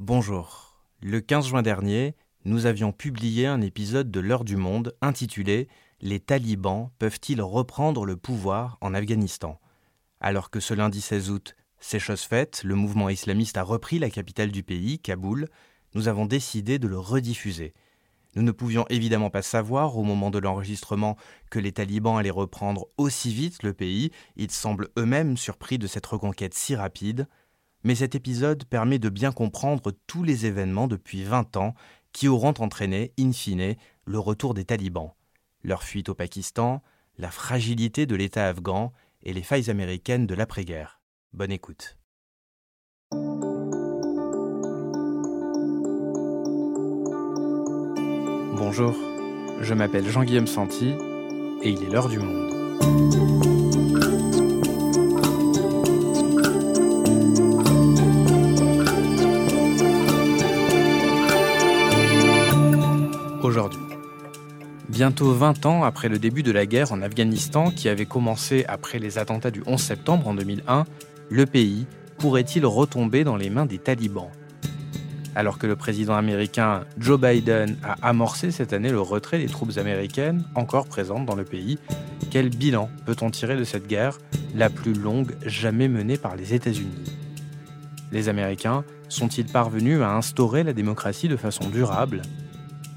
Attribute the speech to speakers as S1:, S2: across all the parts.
S1: Bonjour. Le 15 juin dernier, nous avions publié un épisode de L'heure du monde intitulé Les talibans peuvent-ils reprendre le pouvoir en Afghanistan? Alors que ce lundi 16 août, c'est chose faite, le mouvement islamiste a repris la capitale du pays, Kaboul, nous avons décidé de le rediffuser. Nous ne pouvions évidemment pas savoir au moment de l'enregistrement que les talibans allaient reprendre aussi vite le pays, ils semblent eux-mêmes surpris de cette reconquête si rapide, mais cet épisode permet de bien comprendre tous les événements depuis 20 ans qui auront entraîné, in fine, le retour des talibans, leur fuite au Pakistan, la fragilité de l'État afghan et les failles américaines de l'après-guerre. Bonne écoute. Bonjour, je m'appelle Jean-Guillaume Santi et il est l'heure du monde. Bientôt 20 ans après le début de la guerre en Afghanistan qui avait commencé après les attentats du 11 septembre en 2001, le pays pourrait-il retomber dans les mains des talibans? Alors que le président américain Joe Biden a amorcé cette année le retrait des troupes américaines encore présentes dans le pays, quel bilan peut-on tirer de cette guerre, la plus longue jamais menée par les États-Unis? Les Américains sont-ils parvenus à instaurer la démocratie de façon durable?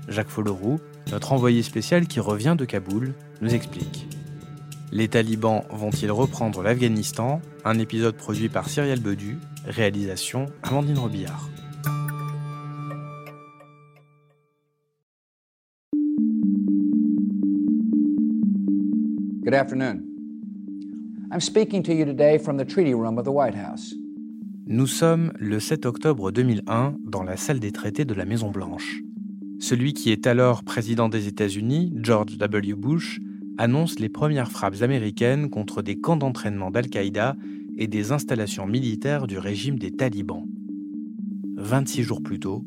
S1: Jacques Folleroux, notre envoyé spécial qui revient de Kaboul, nous explique. Les talibans vont-ils reprendre l'Afghanistan? Un épisode produit par Cyrielle Bedu, réalisation Amandine Robillard.
S2: Good afternoon. I'm speaking to you today from the treaty room of the White House.
S1: Nous sommes le 7 octobre 2001 dans la salle des traités de la Maison-Blanche. Celui qui est alors président des États-Unis, George W. Bush, annonce les premières frappes américaines contre des camps d'entraînement d'Al-Qaïda et des installations militaires du régime des talibans. 26 jours plus tôt,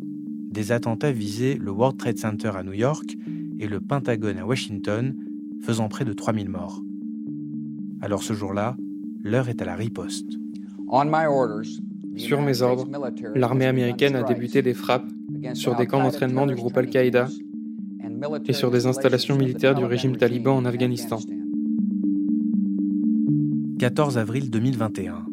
S1: des attentats visaient le World Trade Center à New York et le Pentagone à Washington faisant près de 3000 morts. Alors ce jour-là, l'heure est à la riposte.
S3: Sur mes ordres, l'armée américaine a débuté des frappes sur des camps d'entraînement du groupe Al-Qaïda et sur des installations militaires du régime taliban en Afghanistan.
S1: 14 avril 2021.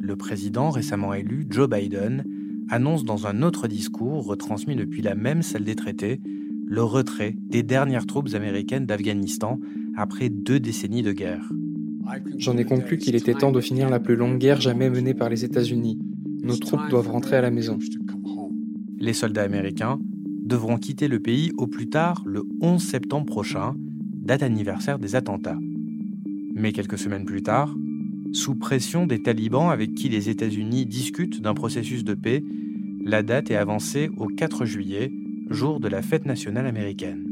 S1: Le président récemment élu, Joe Biden, annonce dans un autre discours, retransmis depuis la même salle des traités, le retrait des dernières troupes américaines d'Afghanistan après deux décennies de guerre.
S3: J'en ai conclu qu'il était temps de finir la plus longue guerre jamais menée par les États-Unis. Nos troupes doivent rentrer à la maison.
S1: Les soldats américains devront quitter le pays au plus tard le 11 septembre prochain, date anniversaire des attentats. Mais quelques semaines plus tard, sous pression des talibans avec qui les États-Unis discutent d'un processus de paix, la date est avancée au 4 juillet, jour de la fête nationale américaine.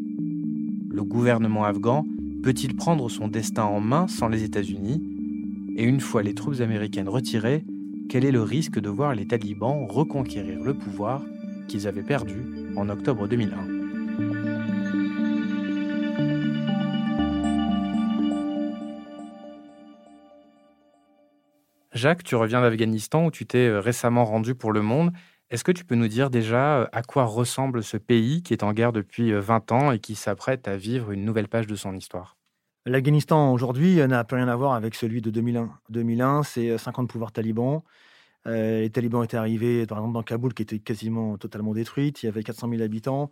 S1: Le gouvernement afghan peut-il prendre son destin en main sans les États-Unis? Et une fois les troupes américaines retirées, quel est le risque de voir les talibans reconquérir le pouvoir qu'ils avaient perdu en octobre 2001 Jacques, tu reviens d'Afghanistan où tu t'es euh, récemment rendu pour le monde. Est-ce que tu peux nous dire déjà euh, à quoi ressemble ce pays qui est en guerre depuis 20 euh, ans et qui s'apprête à vivre une nouvelle page de son histoire?
S4: L'Afghanistan aujourd'hui n'a plus rien à voir avec celui de 2001. 2001, c'est 50 pouvoirs talibans. les talibans étaient arrivés, par exemple, dans Kaboul, qui était quasiment totalement détruite. Il y avait 400 000 habitants.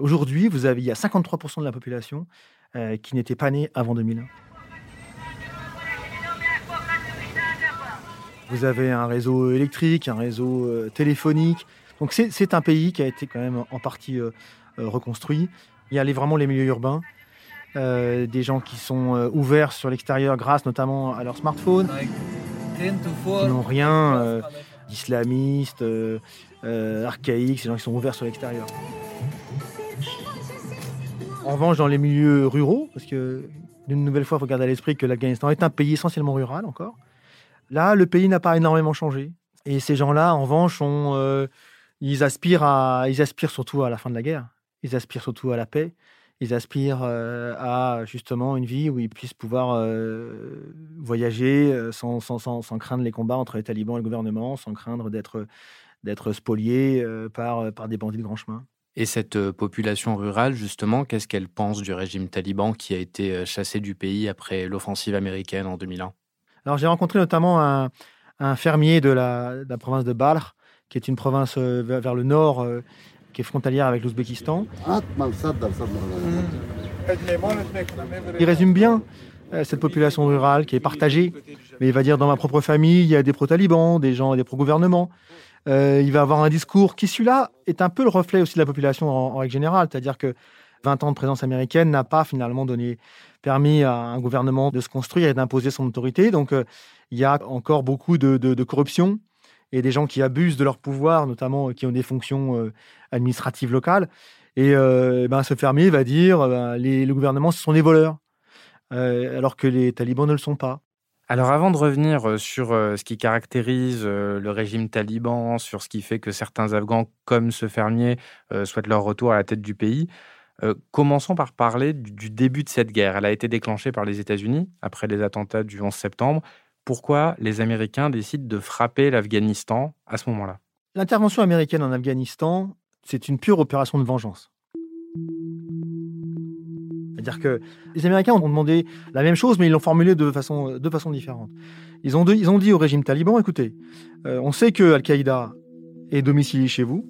S4: aujourd'hui, vous avez, il y a 53% de la population qui n'était pas née avant 2001. Vous avez un réseau électrique, un réseau euh, téléphonique. Donc c'est un pays qui a été quand même en partie euh, euh, reconstruit. Il y a vraiment les milieux urbains, des gens qui sont ouverts sur l'extérieur grâce notamment à leur smartphone, qui n'ont rien d'islamiste, archaïque, ces gens qui sont ouverts sur l'extérieur. En revanche, dans les milieux ruraux, parce que d'une nouvelle fois, il faut garder à l'esprit que l'Afghanistan est un pays essentiellement rural encore, Là, le pays n'a pas énormément changé. Et ces gens-là, en revanche, euh, ils, aspirent surtout à la fin de la guerre. Ils aspirent surtout à la paix. Ils aspirent à justement une vie où ils puissent pouvoir voyager sans, craindre les combats entre les talibans et le gouvernement, sans craindre d'être, d'être spoliés par, par des bandits de grand chemin.
S1: Et cette population rurale, justement, qu'est-ce qu'elle pense du régime taliban qui a été chassé du pays après l'offensive américaine en 2001
S4: Alors j'ai rencontré notamment un, un fermier de la, de la, province de Balkh, qui est une province vers, vers le nord qui est frontalière avec l'Ouzbékistan. Il résume bien cette population rurale qui est partagée. Mais il va dire dans ma propre famille, il y a des pro-talibans, des gens, des pro-gouvernements. Euh, il va avoir un discours qui, celui-là, est un peu le reflet aussi de la population en, en règle générale. C'est-à-dire que 20 ans de présence américaine n'a pas finalement donné permis à un gouvernement de se construire et d'imposer son autorité. Donc, euh, il y a encore beaucoup de, corruption et des gens qui abusent de leur pouvoir, notamment qui ont des fonctions euh, administratives locales. Et euh, ben, ce fermier va dire ben, les, le gouvernement, ce sont des voleurs, alors que les talibans ne le sont pas.
S1: Alors avant de revenir sur ce qui caractérise le régime taliban, sur ce qui fait que certains Afghans, comme ce fermier, souhaitent leur retour à la tête du pays, commençons par parler du début de cette guerre. Elle a été déclenchée par les États-Unis après les attentats du 11 septembre. Pourquoi les Américains décident de frapper l'Afghanistan à ce moment-là?
S4: L'intervention américaine en Afghanistan, c'est une pure opération de vengeance. C'est-à-dire que les Américains ont demandé la même chose, mais ils l'ont formulé de façon, de façon différente. Ils ont, ils ont dit au régime taliban, écoutez, euh, on sait que Al-Qaïda est domicilié chez vous,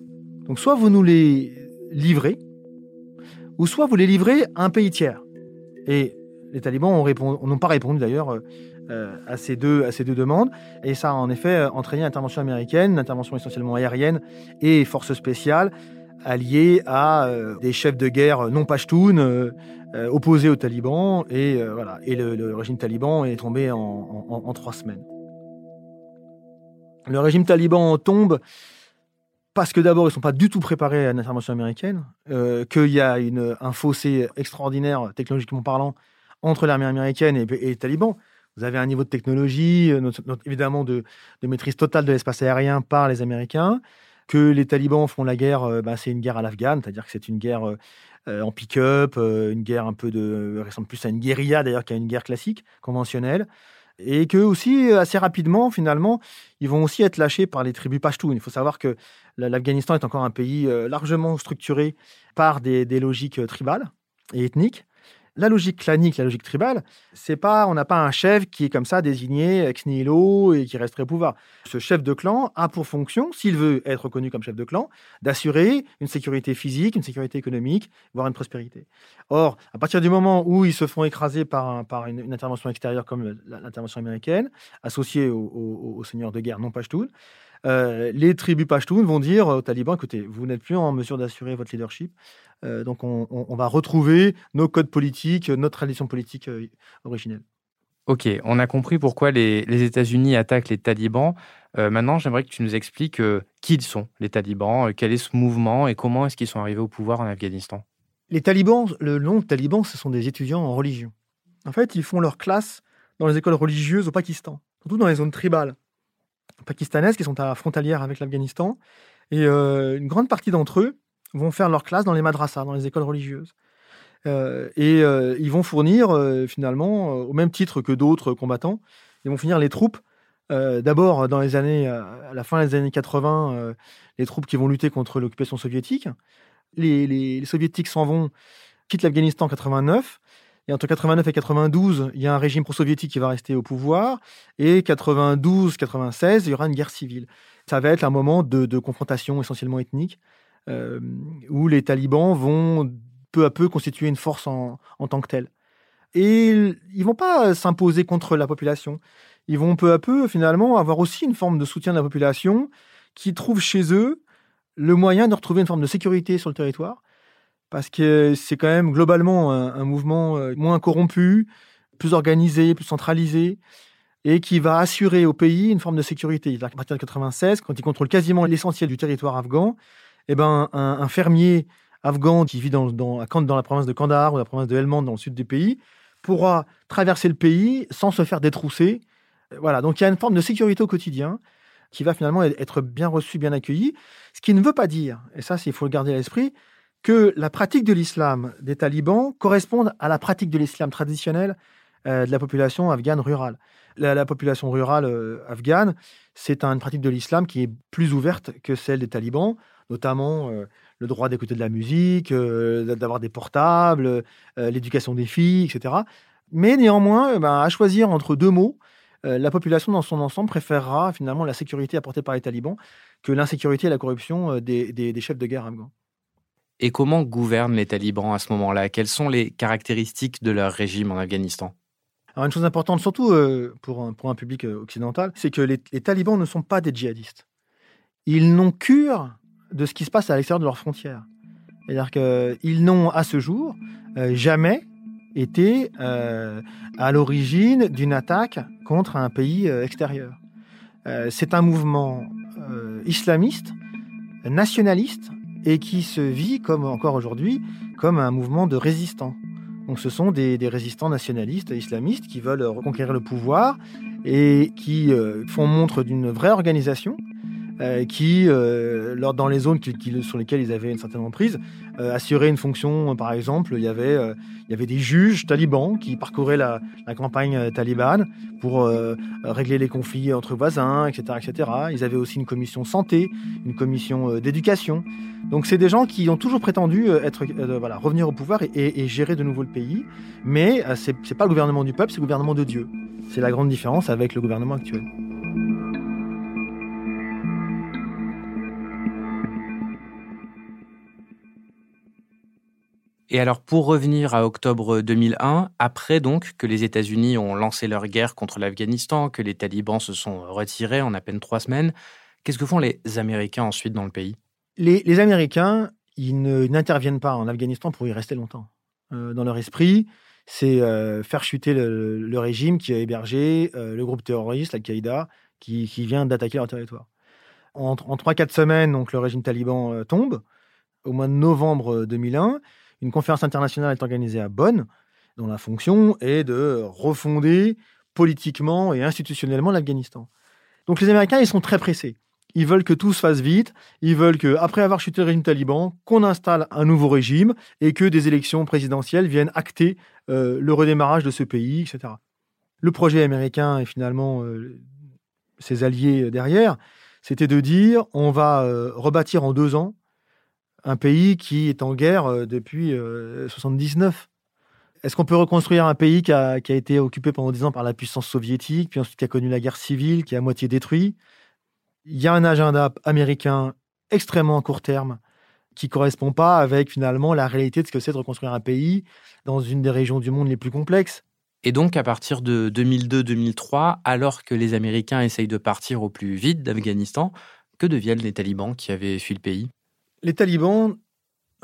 S4: donc soit vous nous les livrez, ou soit vous les livrez à un pays tiers. Et les talibans n'ont pas répondu d'ailleurs euh, à, ces deux, à ces deux demandes, et ça a en effet entraîné l'intervention américaine, intervention essentiellement aérienne et forces spéciales, alliés à euh, des chefs de guerre non pashtuns, euh, euh, opposés aux talibans, et, euh, voilà. et le, régime taliban est tombé en, trois semaines. Le régime taliban tombe parce que d'abord, ils ne sont pas du tout préparés à une intervention américaine, euh, qu'il y a une, un fossé extraordinaire, technologiquement parlant, entre l'armée américaine et, les talibans. Vous avez un niveau de technologie, euh, évidemment de, maîtrise totale de l'espace aérien par les Américains, que les talibans font la guerre, euh, bah, c'est une guerre à l'Afghan, c'est-à-dire que c'est une guerre euh, en pick-up, une guerre un peu de ressemble plus à une guérilla d'ailleurs qu'à une guerre classique conventionnelle, et que aussi assez rapidement finalement ils vont aussi être lâchés par les tribus pashtuns. Il faut savoir que l'Afghanistan est encore un pays largement structuré par des, des logiques tribales et ethniques. La logique clanique, la logique tribale, c'est pas, on n'a pas un chef qui est comme ça désigné ex nihilo et qui resterait au pouvoir. Ce chef de clan a pour fonction, s'il veut être reconnu comme chef de clan, d'assurer une sécurité physique, une sécurité économique, voire une prospérité. Or, à partir du moment où ils se font écraser par, par une, intervention extérieure comme l'intervention américaine, associée aux au, au seigneurs de guerre non pashtuns, euh, les tribus pashtuns vont dire aux talibans écoutez, vous n'êtes plus en mesure d'assurer votre leadership, euh, donc on, on, on, va retrouver nos codes politiques, notre tradition politique euh, originelle.
S1: Ok, on a compris pourquoi les, les États-Unis attaquent les talibans. Euh, maintenant, j'aimerais que tu nous expliques qui ils sont, les talibans, quel est ce mouvement et comment est-ce qu'ils sont arrivés au pouvoir en Afghanistan?
S4: Les talibans, le nom de talibans, ce sont des étudiants en religion. En fait, ils font leur classe dans les écoles religieuses au Pakistan, surtout dans les zones tribales pakistanaises qui sont à frontalière avec l'Afghanistan. Et euh, une grande partie d'entre eux vont faire leur classe dans les madrasas, dans les écoles religieuses. Euh, et euh, ils vont fournir finalement, au même titre que d'autres combattants, ils vont finir les troupes. D'abord, dans les années, à la fin des années 80, les troupes qui vont lutter contre l'occupation soviétique. Les, les soviétiques s'en vont, quittent l'Afghanistan en 89. Et entre 89 et 92, il y a un régime pro-soviétique qui va rester au pouvoir. Et 92-96, il y aura une guerre civile. Ça va être un moment de, confrontation essentiellement ethnique, euh, où les talibans vont peu à peu constituer une force en, en tant que telle. Et ils vont pas s'imposer contre la population. Ils vont peu à peu, finalement, avoir aussi une forme de soutien de la population qui trouve chez eux le moyen de retrouver une forme de sécurité sur le territoire parce que c'est quand même globalement un, mouvement euh, moins corrompu, plus organisé, plus centralisé, et qui va assurer au pays une forme de sécurité. À partir de 96, quand il contrôle quasiment l'essentiel du territoire afghan, eh ben, un, fermier afghan qui vit dans, dans, la province de Kandahar ou la province de Helmand dans le sud du pays pourra traverser le pays sans se faire détrousser. Voilà, donc il y a une forme de sécurité au quotidien qui va finalement être bien reçu, bien accueilli, ce qui ne veut pas dire, et ça il faut le garder à l'esprit, que la pratique de l'islam des talibans corresponde à la pratique de l'islam traditionnel euh, de la population afghane rurale. La, population rurale euh, afghane, c'est une pratique de l'islam qui est plus ouverte que celle des talibans, notamment euh, le droit d'écouter de la musique, d'avoir des portables, l'éducation des filles, etc. Mais néanmoins, ben, à choisir entre deux mots, la population dans son ensemble préférera finalement la sécurité apportée par les talibans que l'insécurité et la corruption des, des chefs de guerre afghans.
S1: Et comment gouvernent les talibans à ce moment-là? Quelles sont les caractéristiques de leur régime en Afghanistan?
S4: Alors une chose importante, surtout euh, pour, un, public euh, occidental, c'est que les, talibans ne sont pas des djihadistes. Ils n'ont cure de ce qui se passe à l'extérieur de leurs frontières. C'est-à-dire qu'ils n'ont à ce jour euh, jamais été à l'origine d'une attaque contre un pays extérieur. c'est un mouvement islamiste, nationaliste, et qui se vit, comme encore aujourd'hui, comme un mouvement de résistants. Donc ce sont des, résistants nationalistes islamistes qui veulent reconquérir le pouvoir et qui euh, font montre d'une vraie organisation euh, qui, euh, dans les zones sur lesquelles ils avaient une certaine emprise, euh, assuraient une fonction. Par exemple, il y avait, des juges talibans qui parcouraient la, campagne talibane pour régler les conflits entre voisins, etc., etc. Ils avaient aussi une commission santé, une commission d'éducation. Donc, c'est des gens qui ont toujours prétendu être, voilà, revenir au pouvoir et, et, gérer de nouveau le pays. Mais c'est pas le gouvernement du peuple, c'est le gouvernement de Dieu. C'est la grande différence avec le gouvernement actuel.
S1: Et alors pour revenir à octobre 2001, après donc que les États-Unis ont lancé leur guerre contre l'Afghanistan, que les talibans se sont retirés en à peine trois semaines, qu'est-ce que font les Américains ensuite dans le pays?
S4: Les, Américains, ils n'interviennent pas en Afghanistan pour y rester longtemps. Euh, dans leur esprit, c'est euh, faire chuter le, régime qui a hébergé euh, le groupe terroriste, Al-Qaïda, qui, vient d'attaquer leur territoire. En, en 3-4 semaines, donc, le régime taliban tombe. Au mois de novembre 2001, une conférence internationale est organisée à Bonn, dont la fonction est de refonder politiquement et institutionnellement l'Afghanistan. Donc les Américains, ils sont très pressés. Ils veulent que tout se fasse vite. Ils veulent que, après avoir chuté le régime taliban, qu'on installe un nouveau régime et que des élections présidentielles viennent acter euh, le redémarrage de ce pays, etc. Le projet américain et finalement euh, ses alliés derrière, c'était de dire on va euh, rebâtir en deux ans un pays qui est en guerre euh, depuis 1979. Euh, Est-ce qu'on peut reconstruire un pays qui a, été occupé pendant dix ans par la puissance soviétique, puis ensuite qui a connu la guerre civile, qui est à moitié détruit? Il y a un agenda américain extrêmement à court terme qui correspond pas avec finalement la réalité de ce que c'est de reconstruire un pays dans une des régions du monde les plus complexes.
S1: Et donc, à partir de 2002-2003, alors que les Américains essayent de partir au plus vite d'Afghanistan, que deviennent les talibans qui avaient fui le pays?
S4: Les talibans,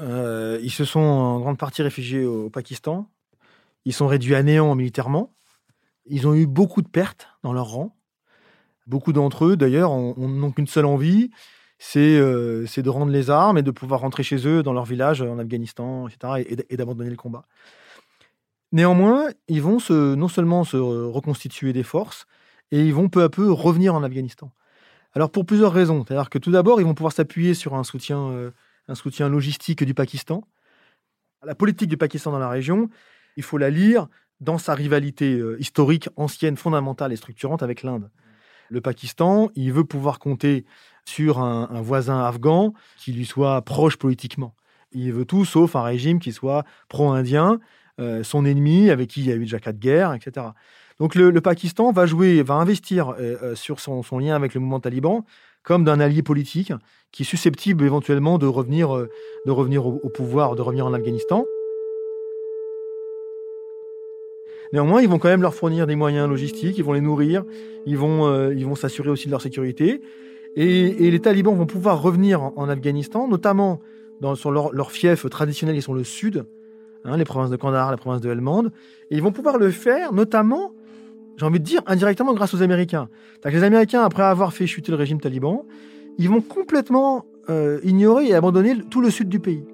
S4: euh, ils se sont en grande partie réfugiés au, Pakistan. Ils sont réduits à néant militairement. Ils ont eu beaucoup de pertes dans leur rang. Beaucoup d'entre eux, d'ailleurs, n'ont qu'une seule envie, euh, c'est de rendre les armes et de pouvoir rentrer chez eux dans leur village en Afghanistan, etc., et, d'abandonner le combat. Néanmoins, ils vont non seulement se reconstituer des forces, et ils vont peu à peu revenir en Afghanistan. Alors pour plusieurs raisons. C'est-à-dire que tout d'abord, ils vont pouvoir s'appuyer sur un soutien, euh, un soutien logistique du Pakistan. La politique du Pakistan dans la région, il faut la lire dans sa rivalité euh, historique, ancienne, fondamentale et structurante avec l'Inde. Le Pakistan, il veut pouvoir compter sur un, voisin afghan qui lui soit proche politiquement. Il veut tout sauf un régime qui soit pro-indien, euh, son ennemi avec qui il y a eu déjà quatre guerres, etc. Donc le, Pakistan va jouer, va investir euh, euh, sur son, lien avec le mouvement taliban comme d'un allié politique qui est susceptible éventuellement de revenir, euh, de revenir au, pouvoir, de revenir en Afghanistan. Néanmoins, ils vont quand même leur fournir des moyens logistiques, ils vont les nourrir, ils vont, ils vont s'assurer aussi de leur sécurité. Et, les talibans vont pouvoir revenir en, Afghanistan, notamment dans, sur leur, leur fief traditionnel, ils sont le sud, hein, les provinces de Kandahar, la province de Helmand. Et ils vont pouvoir le faire notamment j'ai envie de dire, indirectement grâce aux Américains. les Américains, après avoir fait chuter le régime taliban, ils vont complètement euh, ignorer et abandonner tout le sud du pays.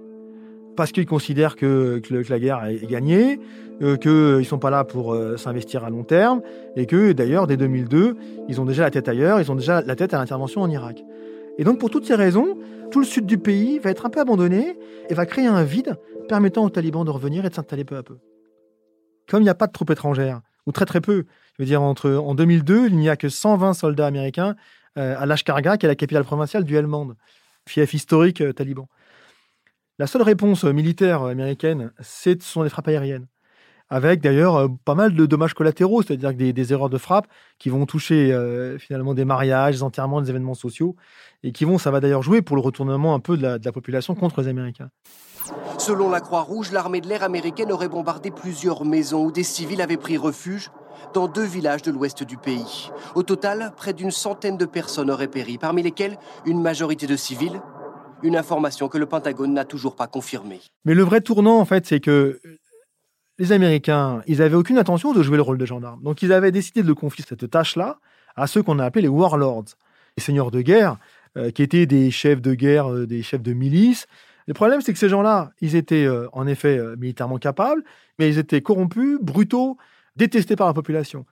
S4: Parce qu'ils considèrent que, la guerre est gagnée, euh, qu'ils ne sont pas là pour euh, s'investir à long terme, et que d'ailleurs, dès 2002, ils ont déjà la tête ailleurs, ils ont déjà la tête à l'intervention en Irak. Et donc pour toutes ces raisons, tout le sud du pays va être un peu abandonné et va créer un vide permettant aux talibans de revenir et de s'installer peu à peu. Comme il n'y a pas de troupes étrangères, ou très très peu, je veux dire, entre, en 2002, il n'y a que 120 soldats américains euh, à Lashkargah, qui est la capitale provinciale du Helmand, fief historique euh, taliban. La seule réponse militaire américaine, ce sont les frappes aériennes avec d'ailleurs euh, pas mal de dommages collatéraux, c'est-à-dire des, des, erreurs de frappe qui vont toucher euh, finalement des mariages, des enterrements, des événements sociaux, et qui vont, ça va d'ailleurs jouer pour le retournement un peu de la, de la population contre les Américains.
S5: Selon la Croix-Rouge, l'armée de l'air américaine aurait bombardé plusieurs maisons où des civils avaient pris refuge dans deux villages de l'ouest du pays. Au total, près d'une centaine de personnes auraient péri, parmi lesquelles une majorité de civils. Une information que le Pentagone n'a toujours pas confirmée.
S4: Mais le vrai tournant, en fait, c'est que les Américains, ils n'avaient aucune intention de jouer le rôle de gendarme. Donc ils avaient décidé de confier cette tâche-là à ceux qu'on a appelés les warlords, les seigneurs de guerre, euh, qui étaient des chefs de guerre, euh, des chefs de milice. Le problème, c'est que ces gens-là, ils étaient euh, en effet militairement capables, mais ils étaient corrompus, brutaux, détestés par la population.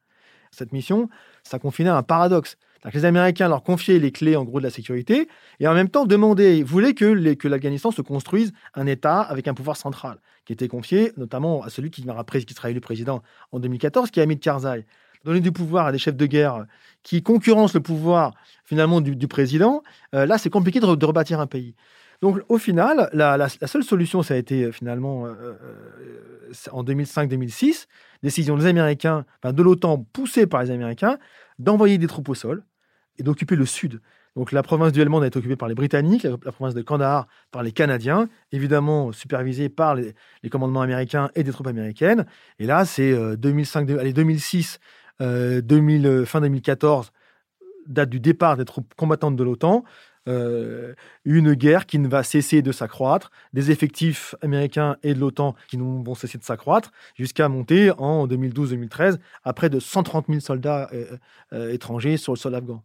S4: Cette mission, ça confinait à un paradoxe les Américains leur confiaient les clés en gros de la sécurité et en même temps demandaient, voulaient que, l'Afghanistan se construise un État avec un pouvoir central, qui était confié notamment à celui qui, qui sera élu président en 2014, qui est Hamid Karzai. Donner du pouvoir à des chefs de guerre qui concurrencent le pouvoir finalement du, président, euh, là c'est compliqué de, de, rebâtir un pays. Donc au final, la, seule solution, ça a été euh, finalement euh, en 2005-2006, décision des Américains, enfin, de l'OTAN poussée par les Américains, d'envoyer des troupes au sol et d'occuper le sud. Donc la province du Helmand a été occupée par les Britanniques, la, province de Kandahar par les Canadiens, évidemment supervisée par les, commandements américains et des troupes américaines. Et là, c'est 2005, euh, allez, 2006, 2000, euh, fin 2014, date du départ des troupes combattantes de l'OTAN. Euh, une guerre qui ne va cesser de s'accroître, des effectifs américains et de l'OTAN qui ne vont cesser de s'accroître, jusqu'à monter en 2012-2013 à près de 130 000 soldats étrangers sur le sol afghan.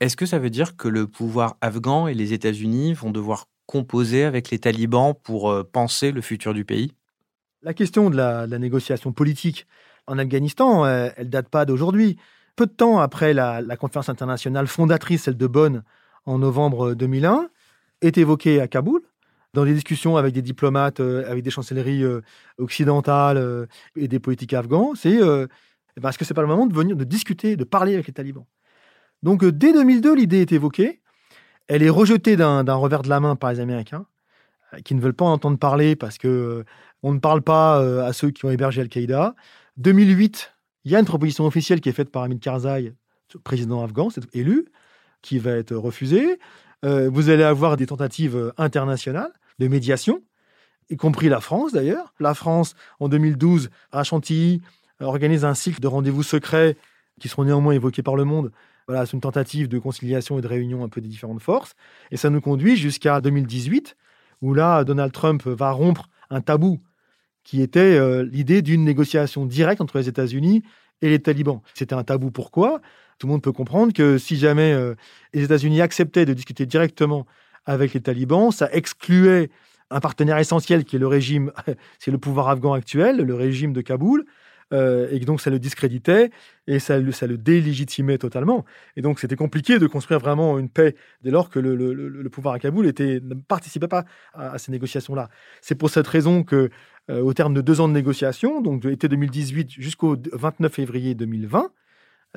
S1: Est-ce que ça veut dire que le pouvoir afghan et les États-Unis vont devoir composer avec les talibans pour euh, penser le futur du pays?
S4: La question de la, négociation politique en Afghanistan, euh, elle date pas d'aujourd'hui. Peu de temps après la, conférence internationale fondatrice, celle de Bonn, en novembre 2001, est évoquée à Kaboul, dans des discussions avec des diplomates, euh, avec des chancelleries occidentales et des politiques afghans, c'est eh ben, est-ce que c'est pas le moment de venir de discuter, de parler avec les talibans? Donc euh, dès 2002, l'idée est évoquée. Elle est rejetée d'un revers de la main par les Américains, euh, qui ne veulent pas en entendre parler parce que euh, on ne parle pas à ceux qui ont hébergé Al-Qaïda. 2008, il y a une proposition officielle qui est faite par Hamid Karzai, président afghan, élu, qui va être refusée. vous allez avoir des tentatives internationales de médiation, y compris la France d'ailleurs. La France, en 2012, à Chantilly, organise un cycle de rendez-vous secrets qui seront néanmoins évoqués par le monde voilà, c'est une tentative de conciliation et de réunion un peu des différentes forces. Et ça nous conduit jusqu'à 2018, où là, Donald Trump va rompre un tabou qui était euh, l'idée d'une négociation directe entre les États-Unis et les talibans. C'était un tabou pourquoi? Tout le monde peut comprendre que si jamais euh, les États-Unis acceptaient de discuter directement avec les talibans, ça excluait un partenaire essentiel qui est le régime, c'est le pouvoir afghan actuel, le régime de Kaboul, euh, et donc ça le discréditait et ça, ça le délégitimait totalement. Et donc c'était compliqué de construire vraiment une paix dès lors que le, pouvoir à Kaboul était, ne participait pas à, ces négociations-là. C'est pour cette raison que, euh, au terme de deux ans de négociations, donc de l'été 2018 jusqu'au 29 février 2020, euh,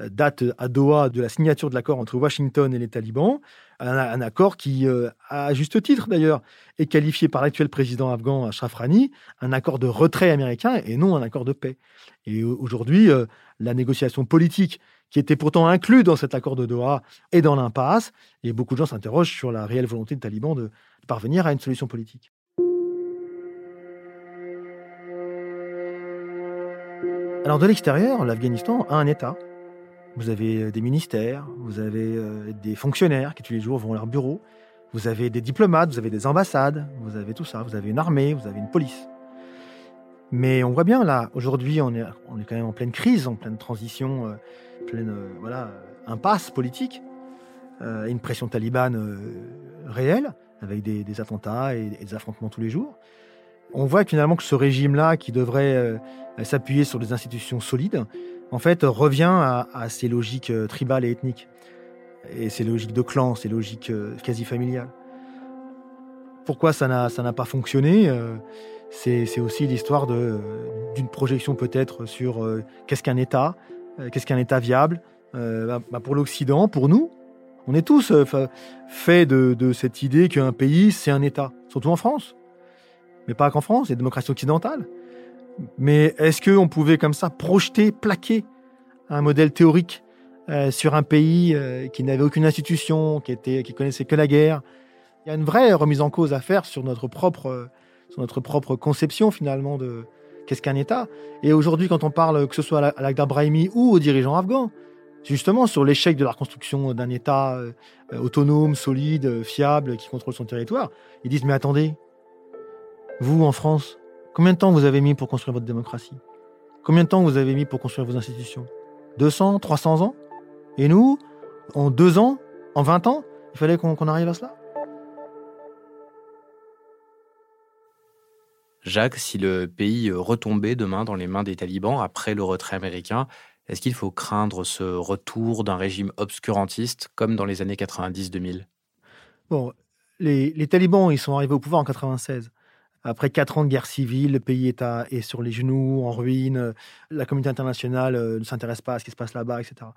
S4: date à Doha de la signature de l'accord entre Washington et les talibans, un, accord qui, euh, à juste titre d'ailleurs, est qualifié par l'actuel président afghan Ashraf Rani, un accord de retrait américain et non un accord de paix. Et aujourd'hui, euh, la négociation politique qui était pourtant inclue dans cet accord de Doha est dans l'impasse, et beaucoup de gens s'interrogent sur la réelle volonté des talibans de parvenir à une solution politique. Alors de l'extérieur, l'Afghanistan a un État vous avez euh, des ministères, vous avez euh, des fonctionnaires qui tous les jours vont à leur bureau, vous avez des diplomates, vous avez des ambassades, vous avez tout ça, vous avez une armée, vous avez une police. Mais on voit bien là, aujourd'hui, on est, quand même en pleine crise, en pleine transition, euh, pleine voilà, impasse politique, une pression talibane réelle, avec des, attentats et, des affrontements tous les jours. On voit finalement que ce régime-là, qui devrait s'appuyer sur des institutions solides, en fait, revient à, ces logiques euh, tribales et ethniques. Et c'est logique de clan, c'est logique euh, quasi familiale. Pourquoi ça n'a pas fonctionné euh, C'est aussi l'histoire d'une projection peut-être sur euh, qu'est-ce qu'un État, qu'est-ce qu'un État viable. Bah, bah, pour l'Occident, pour nous, on est tous faits de, de, cette idée qu'un pays, c'est un État, surtout en France. Mais pas qu'en France, c'est la démocratie occidentale. Mais est-ce qu'on pouvait comme ça projeter, plaquer un modèle théorique euh, sur un pays euh, qui n'avait aucune institution, qui était, qui connaissait que la guerre? Il y a une vraie remise en cause à faire sur notre propre, sur notre propre conception finalement de qu'est-ce qu'un État. Et aujourd'hui, quand on parle, que ce soit à l'Akhdar Brahimi ou aux dirigeants afghans, justement sur l'échec de la reconstruction d'un État euh, autonome, solide, fiable, qui contrôle son territoire, ils disent mais attendez, vous en France, Combien de temps vous avez mis pour construire votre démocratie? Combien de temps vous avez mis pour construire vos institutions? 200, 300 ans? Et nous, en deux ans, en 20 ans, il fallait qu'on arrive à cela?
S1: Jacques, si le pays retombait demain dans les mains des talibans après le retrait américain, est-ce qu'il faut craindre ce retour d'un régime obscurantiste comme dans les années 90-2000
S4: Bon, les, les, talibans, ils sont arrivés au pouvoir en 96. Après quatre ans de guerre civile, le pays est, est sur les genoux, en ruine. La communauté internationale euh, ne s'intéresse pas à ce qui se passe là-bas, etc.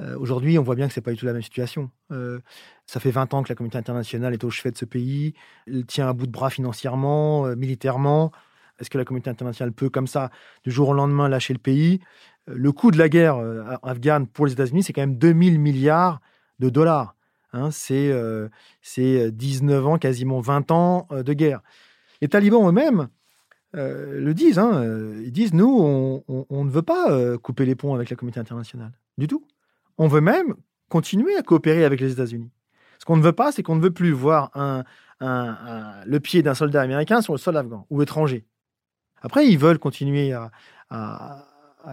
S4: Euh, aujourd'hui, on voit bien que ce n'est pas du tout la même situation. Euh, ça fait 20 ans que la communauté internationale est au chevet de ce pays. Elle tient à bout de bras financièrement, militairement. Est-ce que la communauté internationale peut, comme ça, du jour au lendemain, lâcher le pays? Le coût de la guerre afghane pour les États-Unis, c'est quand même 2000 milliards de dollars. Hein, c'est 19 ans, quasiment 20 ans de guerre. Les talibans eux-mêmes euh, le disent. Hein, euh, ils disent nous, on, ne veut pas euh, couper les ponts avec la communauté internationale. Du tout. On veut même continuer à coopérer avec les États-Unis. Ce qu'on ne veut pas, c'est qu'on ne veut plus voir le pied d'un soldat américain sur le sol afghan ou étranger. Après, ils veulent continuer à,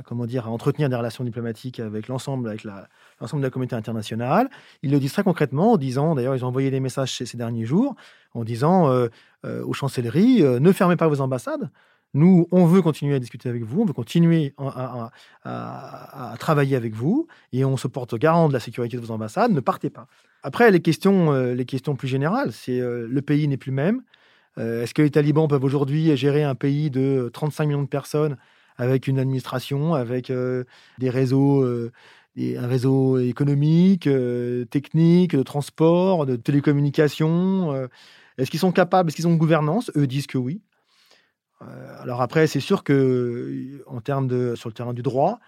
S4: comment dire, à entretenir des relations diplomatiques avec l'ensemble, avec l'ensemble de la communauté internationale. Ils le disent très concrètement en disant, d'ailleurs, ils ont envoyé des messages ces, derniers jours, en disant euh, euh, aux chancelleries, euh, ne fermez pas vos ambassades. Nous, on veut continuer à discuter avec vous, on veut continuer à, à, travailler avec vous, et on se porte garant de la sécurité de vos ambassades. Ne partez pas. Après, les questions, les questions plus générales, c'est le pays n'est plus le même. Est-ce que les talibans peuvent aujourd'hui gérer un pays de 35 millions de personnes avec une administration, avec des réseaux, un réseau économique, technique, de transport, de télécommunications. Est-ce qu'ils sont capables Est-ce qu'ils ont une gouvernance? Eux disent que oui. alors après, c'est sûr que termes de, sur le terrain du droit,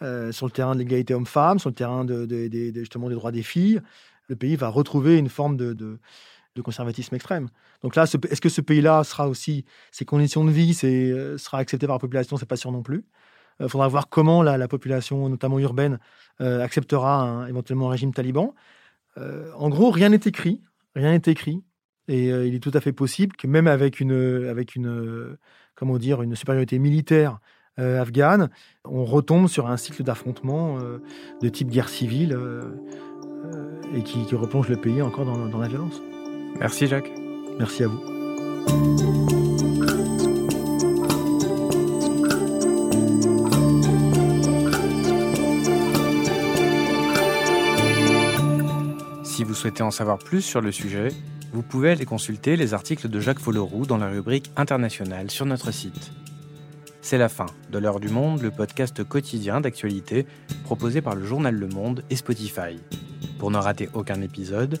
S4: sur le terrain de l'égalité homme-femme, sur le terrain justement des droits des filles, le pays va retrouver une forme de, de conservatisme extrême. Donc là, est-ce que ce pays-là sera aussi, ses conditions de vie euh, sera accepté par la population C'est pas sûr non plus. Il euh, faudra voir comment la, population, notamment urbaine, euh, acceptera éventuellement un régime taliban. en gros, rien n'est écrit, rien n'est écrit, et il est tout à fait possible que même avec une, avec une, comment dire, une supériorité militaire afghane, on retombe sur un cycle d'affrontement de type guerre civile et qui, replonge le pays encore dans la violence.
S1: Merci Jacques.
S4: Merci à vous.
S1: Si vous souhaitez en savoir plus sur le sujet, vous pouvez aller consulter les articles de Jacques Folloroux dans la rubrique internationale sur notre site. C'est la fin de l'heure du monde, le podcast quotidien d'actualité proposé par le journal Le Monde et Spotify. Pour ne rater aucun épisode,